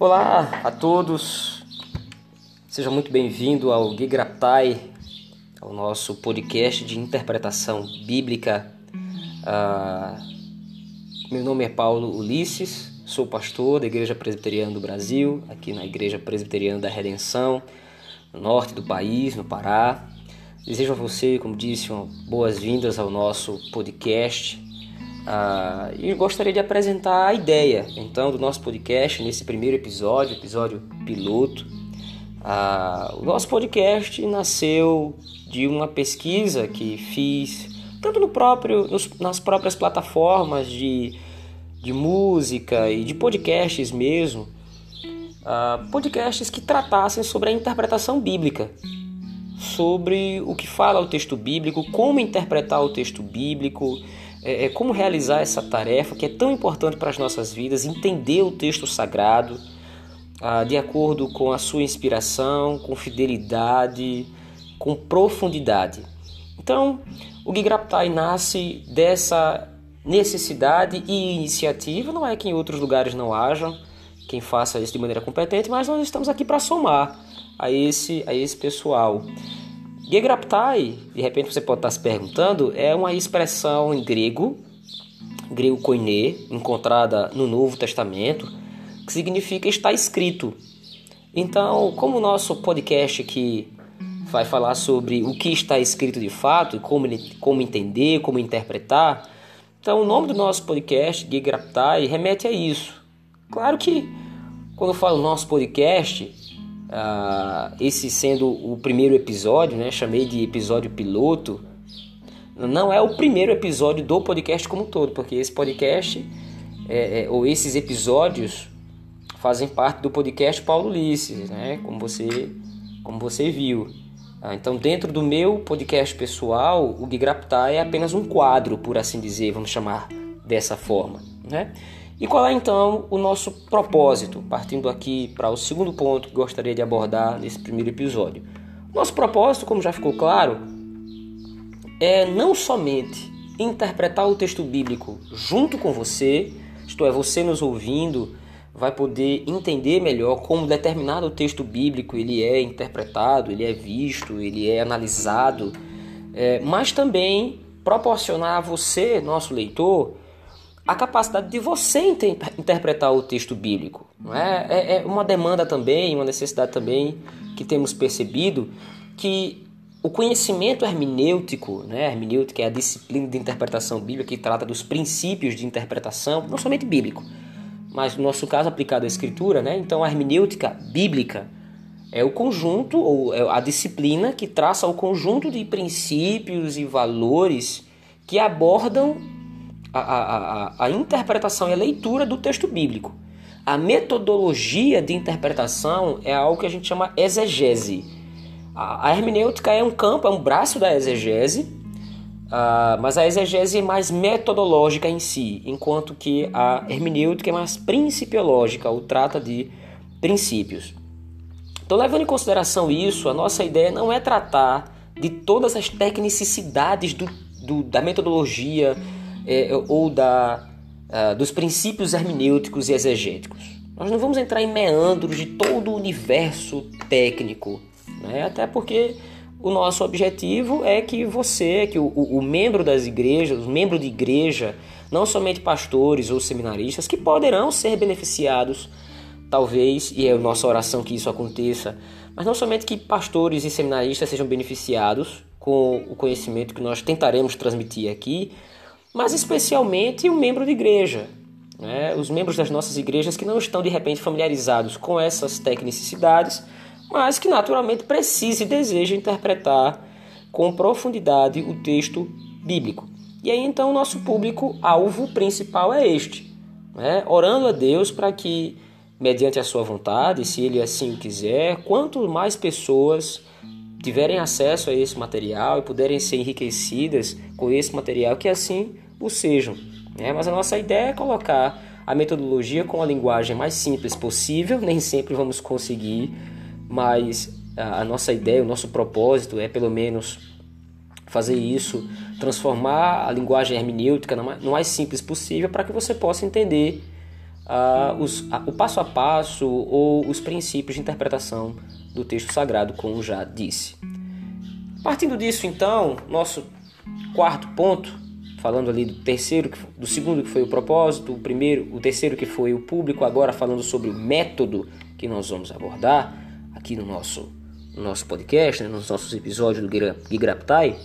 Olá a todos, seja muito bem-vindo ao Gigraptai, ao nosso podcast de interpretação bíblica. Ah, meu nome é Paulo Ulisses, sou pastor da Igreja Presbiteriana do Brasil, aqui na Igreja Presbiteriana da Redenção, no norte do país, no Pará. Desejo a você, como disse, boas-vindas ao nosso podcast ah, e gostaria de apresentar a ideia então do nosso podcast nesse primeiro episódio, episódio piloto. Ah, o nosso podcast nasceu de uma pesquisa que fiz tanto no próprio, nos, nas próprias plataformas de, de música e de podcasts mesmo, ah, podcasts que tratassem sobre a interpretação bíblica, sobre o que fala o texto bíblico, como interpretar o texto bíblico é, é, como realizar essa tarefa que é tão importante para as nossas vidas, entender o texto sagrado ah, de acordo com a sua inspiração, com fidelidade, com profundidade. Então, o Gigraptai nasce dessa necessidade e iniciativa, não é que em outros lugares não hajam quem faça isso de maneira competente, mas nós estamos aqui para somar a esse, a esse pessoal. Gegraptai, de repente você pode estar se perguntando, é uma expressão em grego, grego koine, encontrada no Novo Testamento, que significa está escrito. Então, como o nosso podcast aqui vai falar sobre o que está escrito de fato e como, como entender, como interpretar, então o nome do nosso podcast, Gegraptai, remete a isso. Claro que quando eu falo nosso podcast, Uh, esse sendo o primeiro episódio, né, chamei de episódio piloto, não é o primeiro episódio do podcast como um todo, porque esse podcast é, é, ou esses episódios fazem parte do podcast Paulo Ulisses, né, como você, como você viu. Ah, então, dentro do meu podcast pessoal, o Gigraptar é apenas um quadro, por assim dizer, vamos chamar dessa forma. Né? E qual é então o nosso propósito? Partindo aqui para o segundo ponto que gostaria de abordar nesse primeiro episódio. Nosso propósito, como já ficou claro, é não somente interpretar o texto bíblico junto com você, isto é, você nos ouvindo vai poder entender melhor como determinado texto bíblico ele é interpretado, ele é visto, ele é analisado, é, mas também proporcionar a você, nosso leitor, a capacidade de você interpretar o texto bíblico. Não é? é? é uma demanda também, uma necessidade também que temos percebido que o conhecimento hermenêutico, né? Hermenêutica é a disciplina de interpretação bíblica que trata dos princípios de interpretação, não somente bíblico, mas no nosso caso aplicado à escritura, né? Então a hermenêutica bíblica é o conjunto ou é a disciplina que traça o conjunto de princípios e valores que abordam a, a, a, interpretação e a leitura do texto bíblico. A metodologia de interpretação é algo que a gente chama exegese. A, a hermenêutica é um campo, é um braço da exegese, uh, mas a exegese é mais metodológica em si, enquanto que a hermenêutica é mais principiológica, ou trata de princípios. Então, levando em consideração isso, a nossa ideia não é tratar de todas as tecnicidades do, do, da metodologia é, ou da, uh, dos princípios hermenêuticos e exegéticos. Nós não vamos entrar em meandros de todo o universo técnico, né? até porque o nosso objetivo é que você, que o, o, membro das igrejas, o membro de igreja, não somente pastores ou seminaristas, que poderão ser beneficiados, talvez, e é a nossa oração que isso aconteça, mas não somente que pastores e seminaristas sejam beneficiados com o conhecimento que nós tentaremos transmitir aqui, mas especialmente o membro de igreja. Né? Os membros das nossas igrejas que não estão de repente familiarizados com essas tecnicidades, mas que naturalmente precisam e desejam interpretar com profundidade o texto bíblico. E aí então o nosso público alvo principal é este, né? orando a Deus para que, mediante a sua vontade, se Ele assim o quiser, quanto mais pessoas tiverem acesso a esse material e puderem ser enriquecidas com esse material, que assim o sejam. Né? Mas a nossa ideia é colocar a metodologia com a linguagem mais simples possível, nem sempre vamos conseguir, mas a, nossa ideia, o nosso propósito é pelo menos fazer isso, transformar a linguagem hermenêutica no mais simples possível para que você possa entender uh, os, uh, o passo a passo ou os princípios de interpretação do texto sagrado, como já disse. Partindo disso, então, nosso quarto ponto, falando ali do terceiro, do segundo que foi o propósito, o primeiro, o terceiro que foi o público, agora falando sobre o método que nós vamos abordar aqui no nosso, no nosso podcast, né, nos nossos episódios do Gigraptai.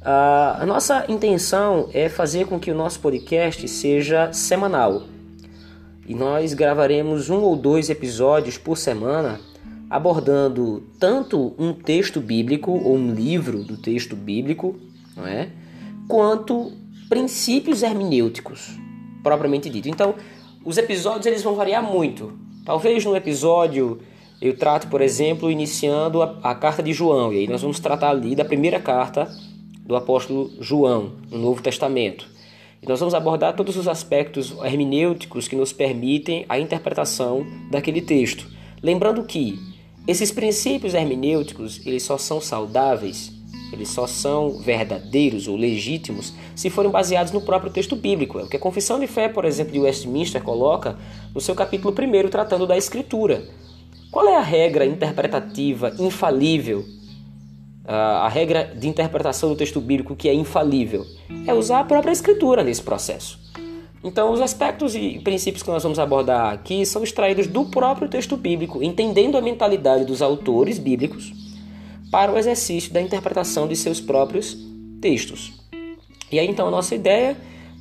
A nossa intenção é fazer com que o nosso podcast seja semanal. E nós gravaremos um ou dois episódios por semana abordando tanto um texto bíblico ou um livro do texto bíblico, não é? Quanto princípios hermenêuticos, propriamente dito. Então, os episódios eles vão variar muito. Talvez no episódio eu trate, por exemplo, iniciando a, a carta de João, e aí nós vamos tratar ali da primeira carta do apóstolo João, no Novo Testamento. E nós vamos abordar todos os aspectos hermenêuticos que nos permitem a interpretação daquele texto. Lembrando que esses princípios hermenêuticos, eles só são saudáveis, eles só são verdadeiros ou legítimos se forem baseados no próprio texto bíblico. É o que a Confissão de Fé, por exemplo, de Westminster coloca no seu capítulo 1, tratando da Escritura. Qual é a regra interpretativa infalível a regra de interpretação do texto bíblico que é infalível é usar a própria escritura nesse processo. Então, os aspectos e princípios que nós vamos abordar aqui são extraídos do próprio texto bíblico, entendendo a mentalidade dos autores bíblicos para o exercício da interpretação de seus próprios textos. E aí, então, a nossa ideia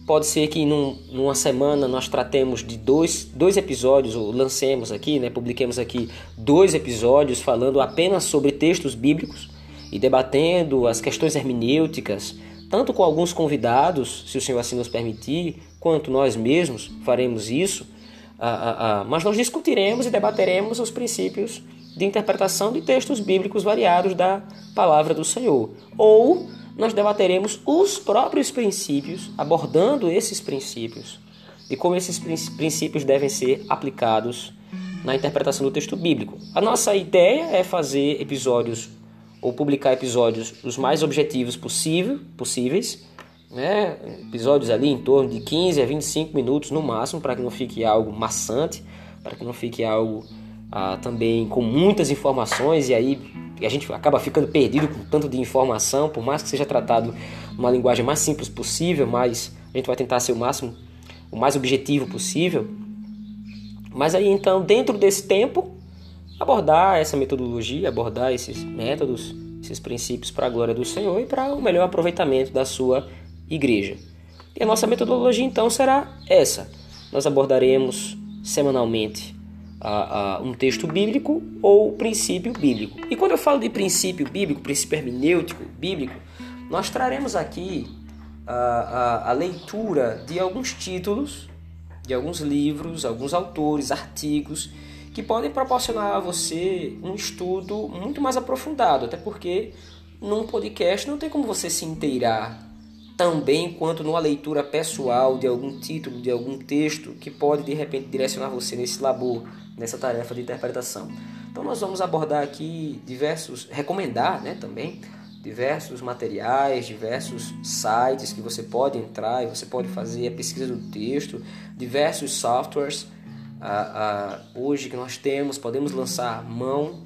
pode ser que num, numa semana nós tratemos de dois, dois episódios, ou lancemos aqui, né, publiquemos aqui dois episódios falando apenas sobre textos bíblicos e debatendo as questões hermenêuticas, tanto com alguns convidados, se o Senhor assim nos permitir, quanto nós mesmos faremos isso, ah, ah, ah, mas nós discutiremos e debateremos os princípios de interpretação de textos bíblicos variados da palavra do Senhor. Ou nós debateremos os próprios princípios, abordando esses princípios e como esses princípios devem ser aplicados na interpretação do texto bíblico. A nossa ideia é fazer episódios ou publicar episódios os mais objetivos possível, possíveis, né? episódios ali em torno de 15 a 25 minutos no máximo, para que não fique algo maçante, para que não fique algo ah, também com muitas informações e aí a gente acaba ficando perdido com tanto de informação, por mais que seja tratado numa linguagem mais simples possível, mas a gente vai tentar ser o máximo, o mais objetivo possível. Mas aí então, dentro desse tempo, abordar essa metodologia, abordar esses métodos, esses princípios para a glória do Senhor e para o melhor aproveitamento da sua igreja. E a nossa metodologia então será essa: nós abordaremos semanalmente uh, uh, um texto bíblico ou princípio bíblico. E quando eu falo de princípio bíblico, princípio hermenêutico bíblico, nós traremos aqui uh, a leitura de alguns títulos, de alguns livros, alguns autores, artigos que podem proporcionar a você um estudo muito mais aprofundado, até porque num podcast não tem como você se inteirar tão bem quanto numa leitura pessoal de algum título, de algum texto que pode de repente direcionar você nesse labor, nessa tarefa de interpretação. Então nós vamos abordar aqui diversos, recomendar, né, também diversos materiais, diversos sites que você pode entrar e você pode fazer a pesquisa do texto, diversos softwares hoje que nós temos, podemos lançar mão,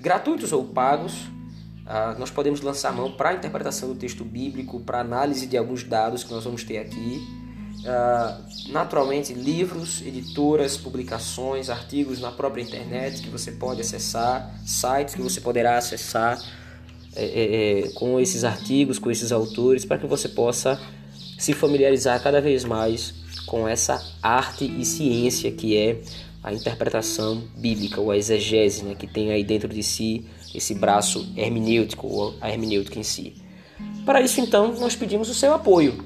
gratuitos ou pagos, nós podemos lançar mão para a interpretação do texto bíblico, para análise de alguns dados que nós vamos ter aqui. naturalmente, livros, editoras, publicações, artigos na própria internet que você pode acessar, sites que você poderá acessar é, é, é com esses artigos, com esses autores, para que você possa se familiarizar cada vez mais com essa arte e ciência que é a interpretação bíblica, ou a exegese, né, que tem aí dentro de si esse braço hermenêutico, ou a hermenêutica em si. Para isso, então, nós pedimos o seu apoio.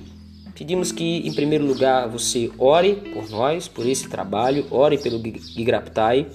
Pedimos que, em primeiro lugar, você ore por nós, por esse trabalho, ore pelo Gigraptai,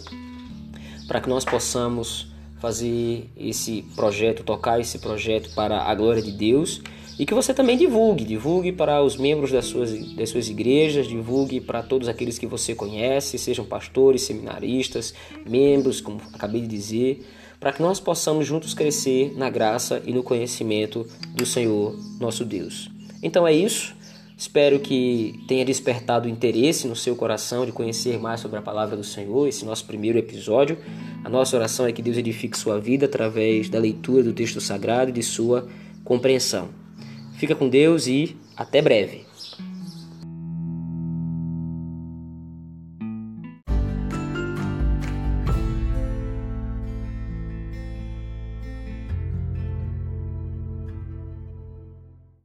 para que nós possamos fazer esse projeto, tocar esse projeto para a glória de Deus e que você também divulgue, divulgue para os membros das suas, das suas igrejas, divulgue para todos aqueles que você conhece, sejam pastores, seminaristas, membros, como acabei de dizer, para que nós possamos juntos crescer na graça e no conhecimento do Senhor nosso Deus. Então é isso. Espero que tenha despertado interesse no seu coração de conhecer mais sobre a palavra do Senhor, esse nosso primeiro episódio. A nossa oração é que Deus edifique sua vida através da leitura do texto sagrado e de sua compreensão. Fica com Deus e até breve.